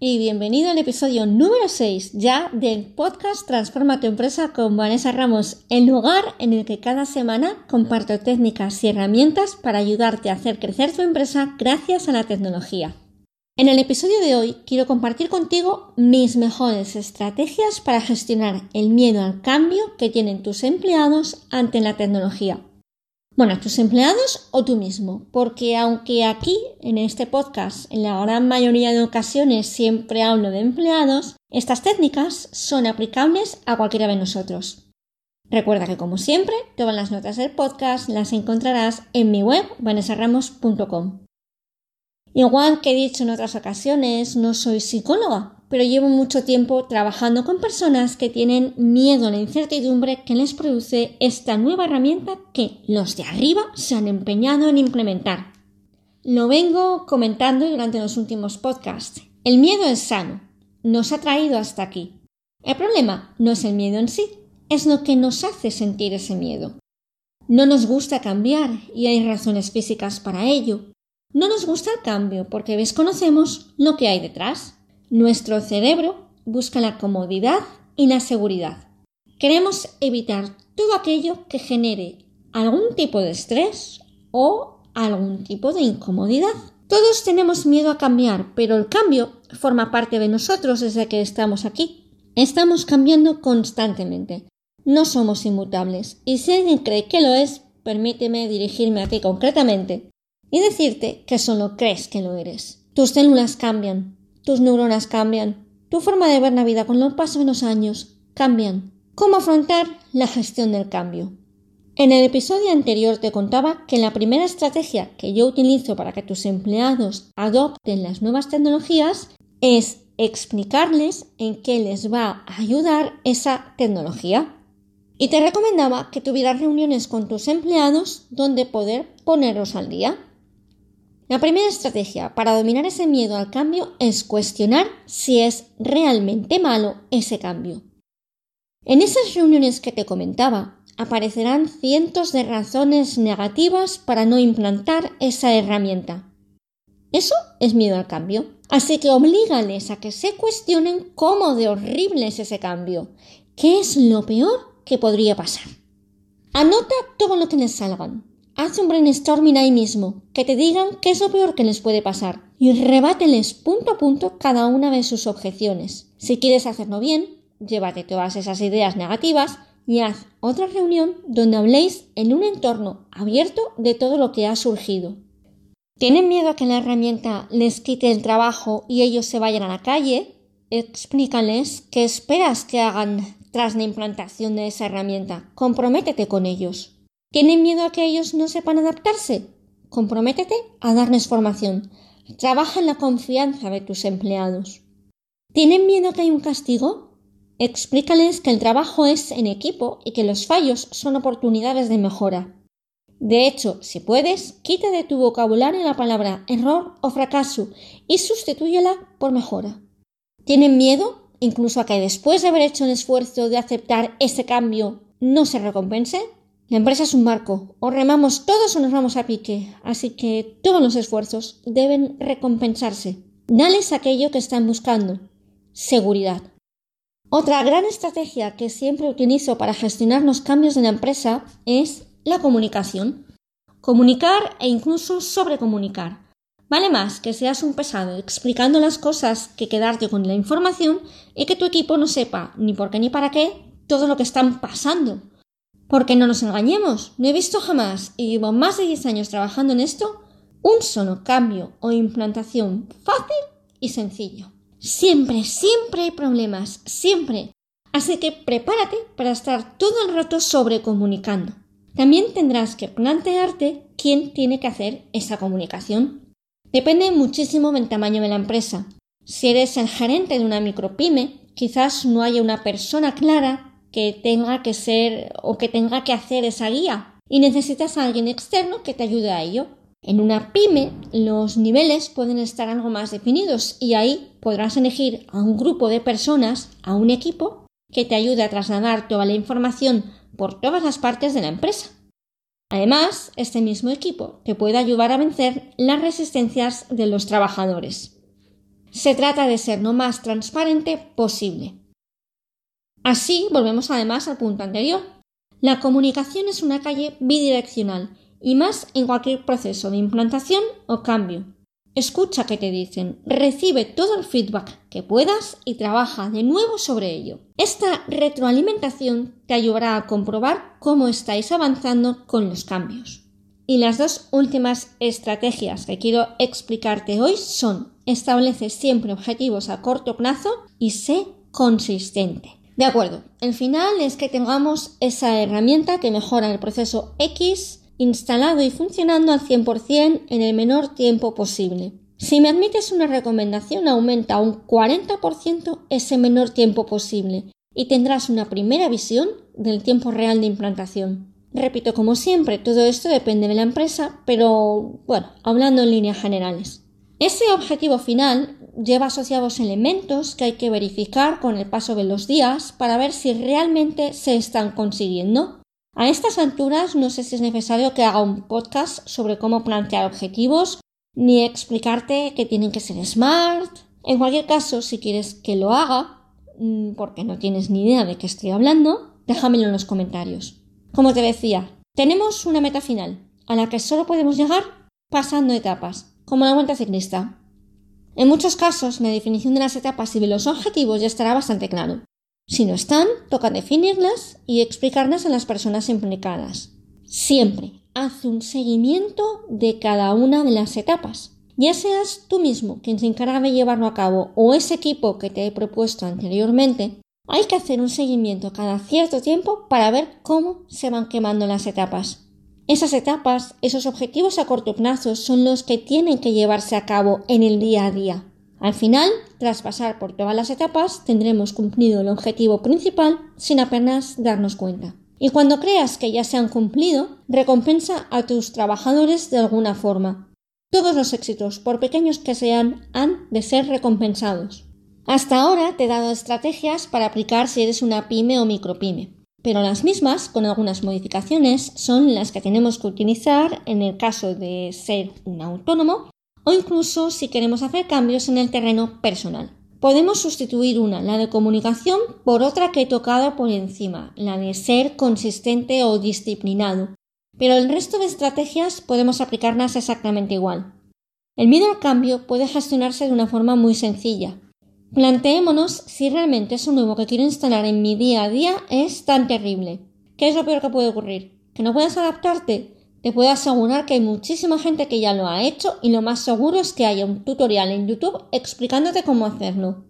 Y bienvenido al episodio número 6 ya del podcast Transforma tu empresa con Vanessa Ramos, el lugar en el que cada semana comparto técnicas y herramientas para ayudarte a hacer crecer tu empresa gracias a la tecnología. En el episodio de hoy quiero compartir contigo mis mejores estrategias para gestionar el miedo al cambio que tienen tus empleados ante la tecnología. Bueno, tus empleados o tú mismo, porque aunque aquí en este podcast en la gran mayoría de ocasiones siempre hablo de empleados, estas técnicas son aplicables a cualquiera de nosotros. Recuerda que como siempre, todas las notas del podcast las encontrarás en mi web vanessaramos.com. Igual que he dicho en otras ocasiones, no soy psicóloga, pero llevo mucho tiempo trabajando con personas que tienen miedo a la incertidumbre que les produce esta nueva herramienta que los de arriba se han empeñado en implementar. Lo vengo comentando durante los últimos podcasts. El miedo es sano, nos ha traído hasta aquí. El problema no es el miedo en sí, es lo que nos hace sentir ese miedo. No nos gusta cambiar y hay razones físicas para ello. No nos gusta el cambio porque desconocemos lo que hay detrás. Nuestro cerebro busca la comodidad y la seguridad. Queremos evitar todo aquello que genere algún tipo de estrés o algún tipo de incomodidad. Todos tenemos miedo a cambiar, pero el cambio forma parte de nosotros desde que estamos aquí. Estamos cambiando constantemente. No somos inmutables. Y si alguien cree que lo es, permíteme dirigirme a ti concretamente y decirte que solo crees que lo eres. Tus células cambian, tus neuronas cambian, tu forma de ver la vida con los pasos de los años cambian. ¿Cómo afrontar la gestión del cambio? En el episodio anterior te contaba que la primera estrategia que yo utilizo para que tus empleados adopten las nuevas tecnologías es explicarles en qué les va a ayudar esa tecnología. Y te recomendaba que tuvieras reuniones con tus empleados donde poder ponerlos al día. La primera estrategia para dominar ese miedo al cambio es cuestionar si es realmente malo ese cambio. En esas reuniones que te comentaba, aparecerán cientos de razones negativas para no implantar esa herramienta. Eso es miedo al cambio. Así que oblígales a que se cuestionen cómo de horrible es ese cambio. ¿Qué es lo peor que podría pasar? Anota todo lo que les salgan. Haz un brainstorming ahí mismo, que te digan qué es lo peor que les puede pasar y rebáteles punto a punto cada una de sus objeciones. Si quieres hacerlo bien, llévate todas esas ideas negativas y haz otra reunión donde habléis en un entorno abierto de todo lo que ha surgido. ¿Tienen miedo a que la herramienta les quite el trabajo y ellos se vayan a la calle? Explícales qué esperas que hagan tras la implantación de esa herramienta. Comprométete con ellos. ¿Tienen miedo a que ellos no sepan adaptarse? Comprométete a darles formación. Trabaja en la confianza de tus empleados. ¿Tienen miedo a que hay un castigo? Explícales que el trabajo es en equipo y que los fallos son oportunidades de mejora. De hecho, si puedes, quita de tu vocabulario la palabra error o fracaso y sustitúyela por mejora. ¿Tienen miedo incluso a que después de haber hecho el esfuerzo de aceptar ese cambio no se recompense? La empresa es un barco, o remamos todos o nos vamos a pique, así que todos los esfuerzos deben recompensarse. Dales aquello que están buscando. Seguridad. Otra gran estrategia que siempre utilizo para gestionar los cambios de la empresa es la comunicación. Comunicar e incluso sobrecomunicar. Vale más que seas un pesado explicando las cosas que quedarte con la información y que tu equipo no sepa ni por qué ni para qué todo lo que están pasando porque no nos engañemos, no he visto jamás, y llevo más de 10 años trabajando en esto, un solo cambio o implantación fácil y sencillo. Siempre, siempre hay problemas, siempre. Así que prepárate para estar todo el rato sobrecomunicando. También tendrás que plantearte quién tiene que hacer esa comunicación. Depende muchísimo del tamaño de la empresa. Si eres el gerente de una micropyme, quizás no haya una persona clara que tenga que ser o que tenga que hacer esa guía y necesitas a alguien externo que te ayude a ello. En una pyme los niveles pueden estar algo más definidos y ahí podrás elegir a un grupo de personas, a un equipo, que te ayude a trasladar toda la información por todas las partes de la empresa. Además, este mismo equipo te puede ayudar a vencer las resistencias de los trabajadores. Se trata de ser lo más transparente posible. Así, volvemos además al punto anterior. La comunicación es una calle bidireccional y más en cualquier proceso de implantación o cambio. Escucha qué te dicen, recibe todo el feedback que puedas y trabaja de nuevo sobre ello. Esta retroalimentación te ayudará a comprobar cómo estáis avanzando con los cambios. Y las dos últimas estrategias que quiero explicarte hoy son establece siempre objetivos a corto plazo y sé consistente. De acuerdo, el final es que tengamos esa herramienta que mejora el proceso X instalado y funcionando al 100% en el menor tiempo posible. Si me admites una recomendación, aumenta un 40% ese menor tiempo posible y tendrás una primera visión del tiempo real de implantación. Repito, como siempre, todo esto depende de la empresa, pero bueno, hablando en líneas generales. Ese objetivo final lleva asociados elementos que hay que verificar con el paso de los días para ver si realmente se están consiguiendo. A estas alturas no sé si es necesario que haga un podcast sobre cómo plantear objetivos, ni explicarte que tienen que ser smart. En cualquier caso, si quieres que lo haga, mm, porque no tienes ni idea de qué estoy hablando, déjamelo en los comentarios. Como te decía, tenemos una meta final, a la que solo podemos llegar pasando etapas, como la vuelta ciclista. En muchos casos, la definición de las etapas y de los objetivos ya estará bastante claro. Si no están, toca definirlas y explicarlas a las personas implicadas. Siempre haz un seguimiento de cada una de las etapas. Ya seas tú mismo quien se encarga de llevarlo a cabo o ese equipo que te he propuesto anteriormente, hay que hacer un seguimiento cada cierto tiempo para ver cómo se van quemando las etapas. Esas etapas, esos objetivos a corto plazo son los que tienen que llevarse a cabo en el día a día. Al final, tras pasar por todas las etapas, tendremos cumplido el objetivo principal sin apenas darnos cuenta. Y cuando creas que ya se han cumplido, recompensa a tus trabajadores de alguna forma. Todos los éxitos, por pequeños que sean, han de ser recompensados. Hasta ahora te he dado estrategias para aplicar si eres una pyme o micropyme, pero las mismas, con algunas modificaciones, son las que tenemos que utilizar en el caso de ser un autónomo o incluso si queremos hacer cambios en el terreno personal. Podemos sustituir una, la de comunicación, por otra que he tocado por encima, la de ser consistente o disciplinado. Pero el resto de estrategias podemos aplicarlas exactamente igual. El miedo al cambio puede gestionarse de una forma muy sencilla. Planteémonos si realmente eso nuevo que quiero instalar en mi día a día es tan terrible. ¿Qué es lo peor que puede ocurrir? ¿Que no puedes adaptarte? Te puedo asegurar que hay muchísima gente que ya lo ha hecho y lo más seguro es que haya un tutorial en YouTube explicándote cómo hacerlo.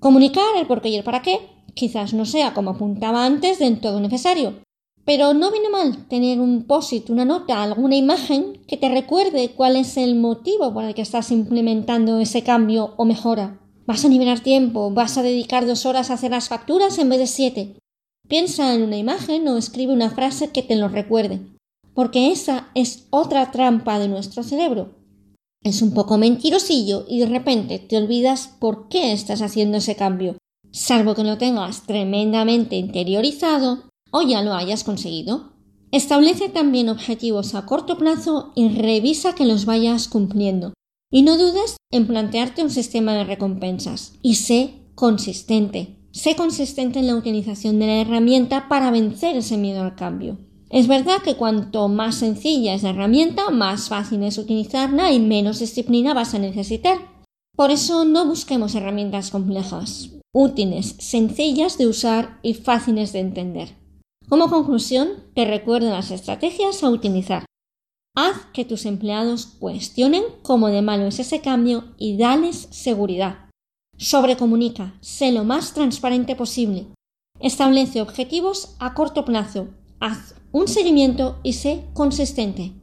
Comunicar el por qué y el para qué quizás no sea como apuntaba antes del todo necesario, pero no viene mal tener un post una nota, alguna imagen que te recuerde cuál es el motivo por el que estás implementando ese cambio o mejora. Vas a liberar tiempo, vas a dedicar dos horas a hacer las facturas en vez de siete. Piensa en una imagen o escribe una frase que te lo recuerde porque esa es otra trampa de nuestro cerebro. Es un poco mentirosillo y de repente te olvidas por qué estás haciendo ese cambio, salvo que lo tengas tremendamente interiorizado o ya lo hayas conseguido. Establece también objetivos a corto plazo y revisa que los vayas cumpliendo. Y no dudes en plantearte un sistema de recompensas. Y sé consistente. Sé consistente en la utilización de la herramienta para vencer ese miedo al cambio. Es verdad que cuanto más sencilla es la herramienta, más fácil es utilizarla y menos disciplina vas a necesitar. Por eso no busquemos herramientas complejas, útiles, sencillas de usar y fáciles de entender. Como conclusión, te recuerdo las estrategias a utilizar. Haz que tus empleados cuestionen cómo de malo es ese cambio y dales seguridad. Sobrecomunica, sé lo más transparente posible. Establece objetivos a corto plazo. Haz un seguimiento y sé consistente.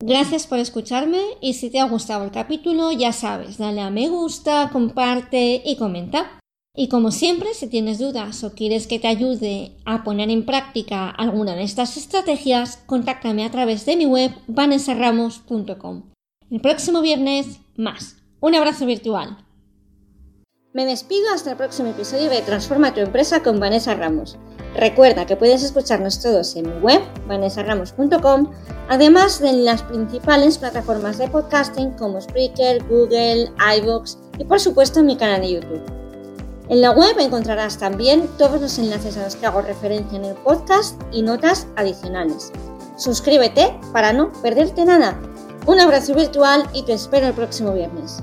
Gracias por escucharme y si te ha gustado el capítulo ya sabes, dale a me gusta, comparte y comenta. Y como siempre, si tienes dudas o quieres que te ayude a poner en práctica alguna de estas estrategias, contáctame a través de mi web vanessaramos.com. El próximo viernes, más. Un abrazo virtual. Me despido hasta el próximo episodio de Transforma tu empresa con Vanessa Ramos. Recuerda que puedes escucharnos todos en mi web, vanessaramos.com, además de en las principales plataformas de podcasting como Spreaker, Google, iVoox y por supuesto en mi canal de YouTube. En la web encontrarás también todos los enlaces a los que hago referencia en el podcast y notas adicionales. Suscríbete para no perderte nada. Un abrazo virtual y te espero el próximo viernes.